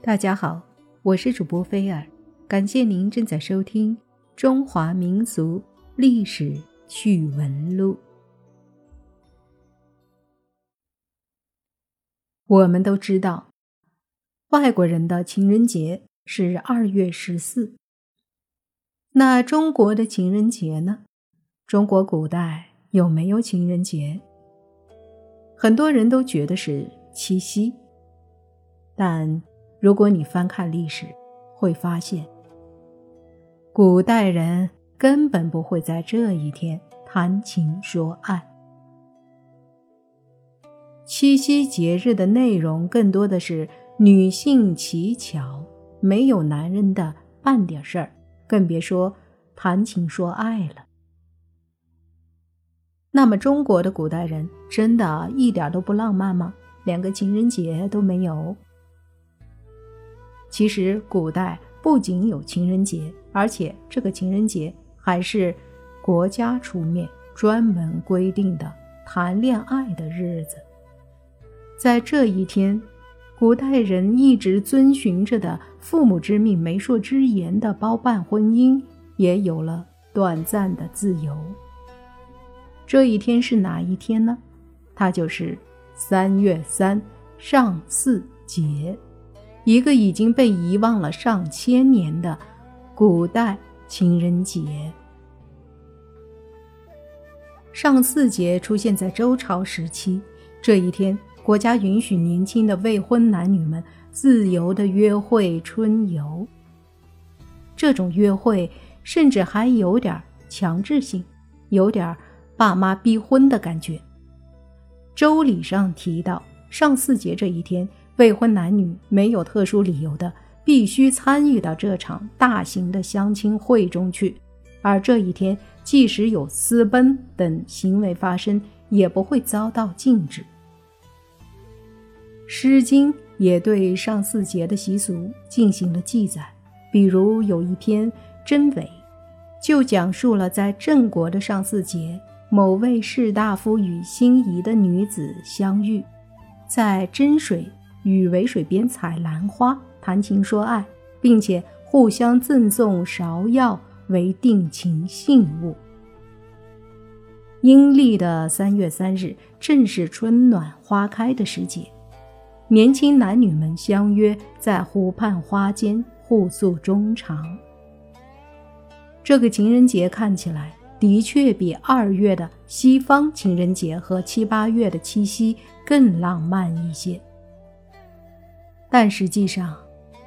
大家好，我是主播菲尔，感谢您正在收听《中华民俗历史趣闻录》。我们都知道，外国人的情人节是二月十四。那中国的情人节呢？中国古代有没有情人节？很多人都觉得是七夕，但。如果你翻看历史，会发现，古代人根本不会在这一天谈情说爱。七夕节日的内容更多的是女性乞巧，没有男人的半点事儿，更别说谈情说爱了。那么，中国的古代人真的一点都不浪漫吗？连个情人节都没有？其实，古代不仅有情人节，而且这个情人节还是国家出面专门规定的谈恋爱的日子。在这一天，古代人一直遵循着的“父母之命，媒妁之言”的包办婚姻，也有了短暂的自由。这一天是哪一天呢？它就是三月三，上巳节。一个已经被遗忘了上千年的古代情人节。上巳节出现在周朝时期，这一天，国家允许年轻的未婚男女们自由的约会春游。这种约会甚至还有点强制性，有点爸妈逼婚的感觉。周礼上提到，上巳节这一天。未婚男女没有特殊理由的，必须参与到这场大型的相亲会中去。而这一天，即使有私奔等行为发生，也不会遭到禁止。《诗经》也对上巳节的习俗进行了记载，比如有一篇《真伪》，就讲述了在郑国的上巳节，某位士大夫与心仪的女子相遇，在真水。与渭水边采兰花，谈情说爱，并且互相赠送芍药为定情信物。阴历的三月三日，正是春暖花开的时节，年轻男女们相约在湖畔花间互诉衷肠。这个情人节看起来的确比二月的西方情人节和七八月的七夕更浪漫一些。但实际上，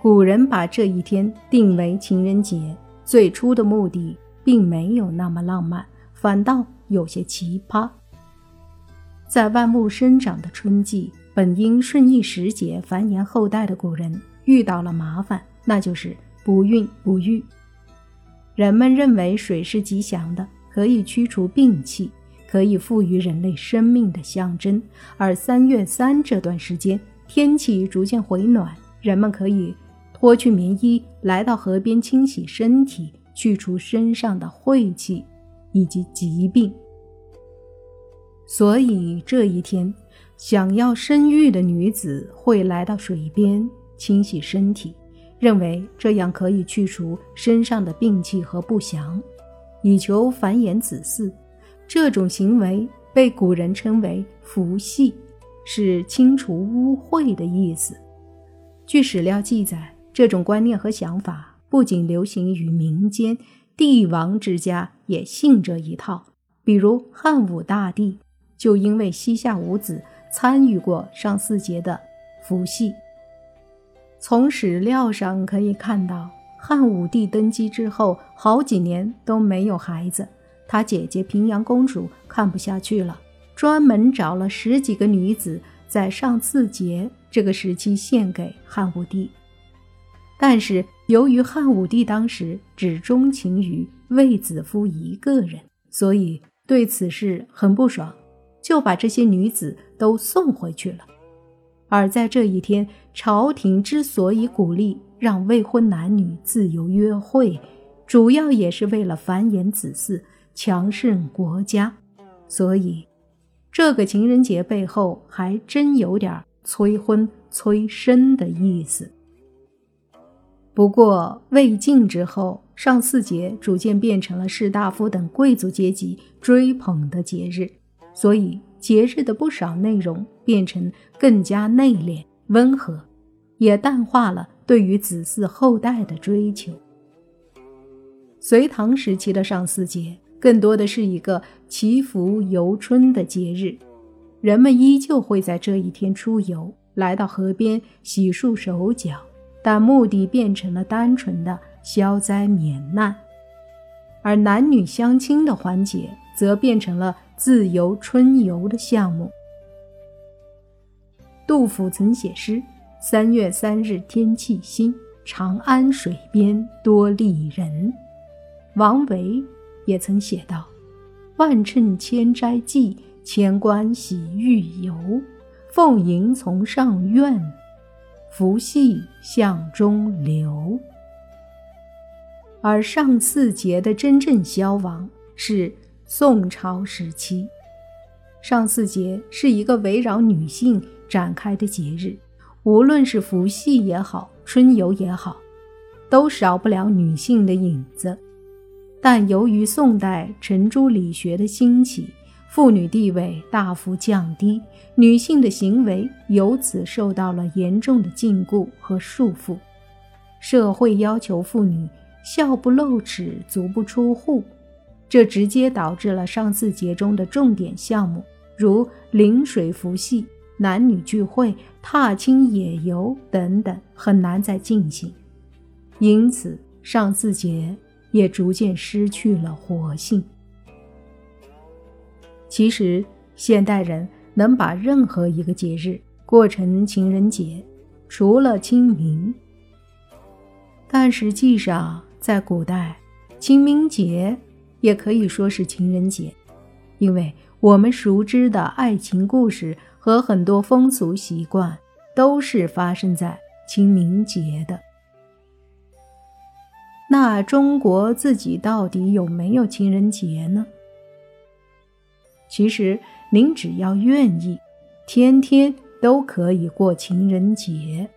古人把这一天定为情人节，最初的目的并没有那么浪漫，反倒有些奇葩。在万物生长的春季，本应顺应时节、繁衍后代的古人遇到了麻烦，那就是不孕不育。人们认为水是吉祥的，可以驱除病气，可以赋予人类生命的象征。而三月三这段时间，天气逐渐回暖，人们可以脱去棉衣，来到河边清洗身体，去除身上的晦气以及疾病。所以这一天，想要生育的女子会来到水边清洗身体，认为这样可以去除身上的病气和不祥，以求繁衍子嗣。这种行为被古人称为“伏羲”。是清除污秽的意思。据史料记载，这种观念和想法不仅流行于民间，帝王之家也信这一套。比如汉武大帝就因为膝下无子，参与过上巳节的伏羲。从史料上可以看到，汉武帝登基之后好几年都没有孩子，他姐姐平阳公主看不下去了。专门找了十几个女子，在上巳节这个时期献给汉武帝。但是由于汉武帝当时只钟情于卫子夫一个人，所以对此事很不爽，就把这些女子都送回去了。而在这一天，朝廷之所以鼓励让未婚男女自由约会，主要也是为了繁衍子嗣、强盛国家，所以。这个情人节背后还真有点催婚催生的意思。不过魏晋之后，上巳节逐渐变成了士大夫等贵族阶级追捧的节日，所以节日的不少内容变成更加内敛温和，也淡化了对于子嗣后代的追求。隋唐时期的上巳节，更多的是一个祈福游春的节日，人们依旧会在这一天出游，来到河边洗漱手脚。但目的变成了单纯的消灾免难，而男女相亲的环节则变成了自由春游的项目。杜甫曾写诗：“三月三日天气新，长安水边多丽人。”王维也曾写道：“万乘千斋祭，千官喜御游。凤迎从上苑。”福系向中流，而上巳节的真正消亡是宋朝时期。上巳节是一个围绕女性展开的节日，无论是伏羲也好，春游也好，都少不了女性的影子。但由于宋代程朱理学的兴起，妇女地位大幅降低，女性的行为由此受到了严重的禁锢和束缚。社会要求妇女笑不露齿、足不出户，这直接导致了上巳节中的重点项目，如临水伏戏、男女聚会、踏青野游等等，很难再进行。因此，上巳节也逐渐失去了活性。其实，现代人能把任何一个节日过成情人节，除了清明。但实际上，在古代，清明节也可以说是情人节，因为我们熟知的爱情故事和很多风俗习惯都是发生在清明节的。那中国自己到底有没有情人节呢？其实，您只要愿意，天天都可以过情人节。